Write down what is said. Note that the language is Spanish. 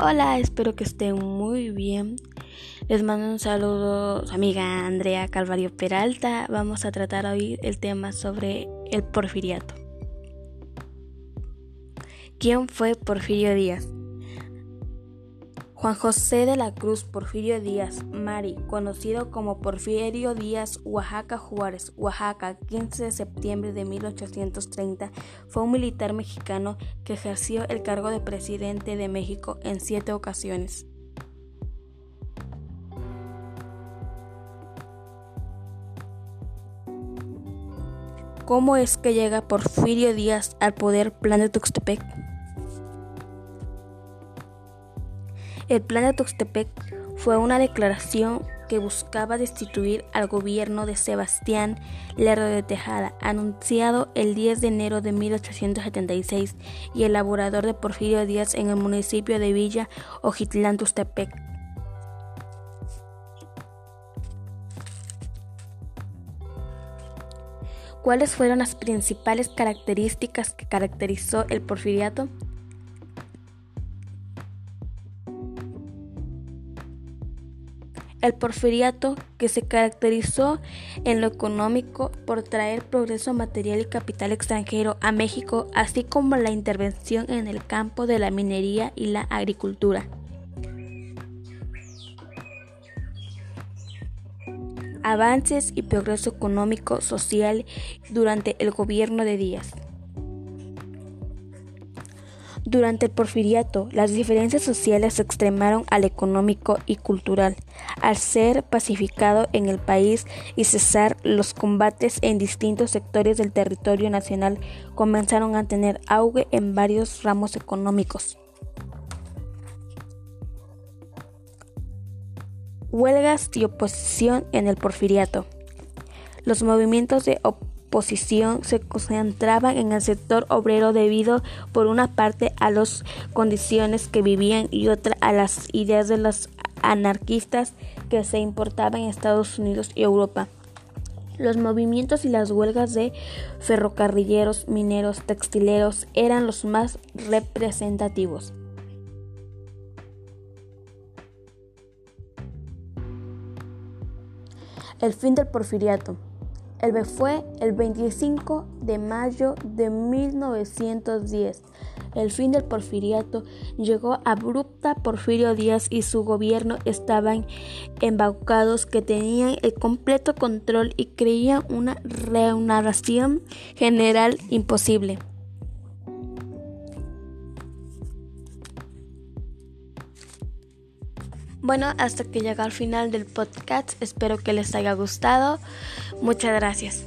Hola, espero que estén muy bien. Les mando un saludo su amiga Andrea Calvario Peralta. Vamos a tratar hoy el tema sobre el porfiriato. ¿Quién fue Porfirio Díaz? Juan José de la Cruz Porfirio Díaz Mari, conocido como Porfirio Díaz Oaxaca Juárez, Oaxaca, 15 de septiembre de 1830, fue un militar mexicano que ejerció el cargo de presidente de México en siete ocasiones. ¿Cómo es que llega Porfirio Díaz al poder plan de Tuxtepec? El plan de Tuxtepec fue una declaración que buscaba destituir al gobierno de Sebastián Lerdo de Tejada, anunciado el 10 de enero de 1876 y elaborador de Porfirio Díaz en el municipio de Villa Ojitlán, Tuxtepec. ¿Cuáles fueron las principales características que caracterizó el porfiriato? El porfiriato, que se caracterizó en lo económico por traer progreso material y capital extranjero a México, así como la intervención en el campo de la minería y la agricultura. Avances y progreso económico social durante el gobierno de Díaz. Durante el porfiriato, las diferencias sociales se extremaron al económico y cultural, al ser pacificado en el país y cesar los combates en distintos sectores del territorio nacional, comenzaron a tener auge en varios ramos económicos. Huelgas y oposición en el porfiriato. Los movimientos de oposición posición se concentraba en el sector obrero debido por una parte a las condiciones que vivían y otra a las ideas de los anarquistas que se importaban en Estados Unidos y Europa. Los movimientos y las huelgas de ferrocarrilleros, mineros, textileros eran los más representativos. El fin del porfiriato. El fue el 25 de mayo de 1910. El fin del porfiriato llegó abrupta. Porfirio Díaz y su gobierno estaban embaucados que tenían el completo control y creían una reunaración general imposible. Bueno, hasta que llega al final del podcast, espero que les haya gustado. Muchas gracias.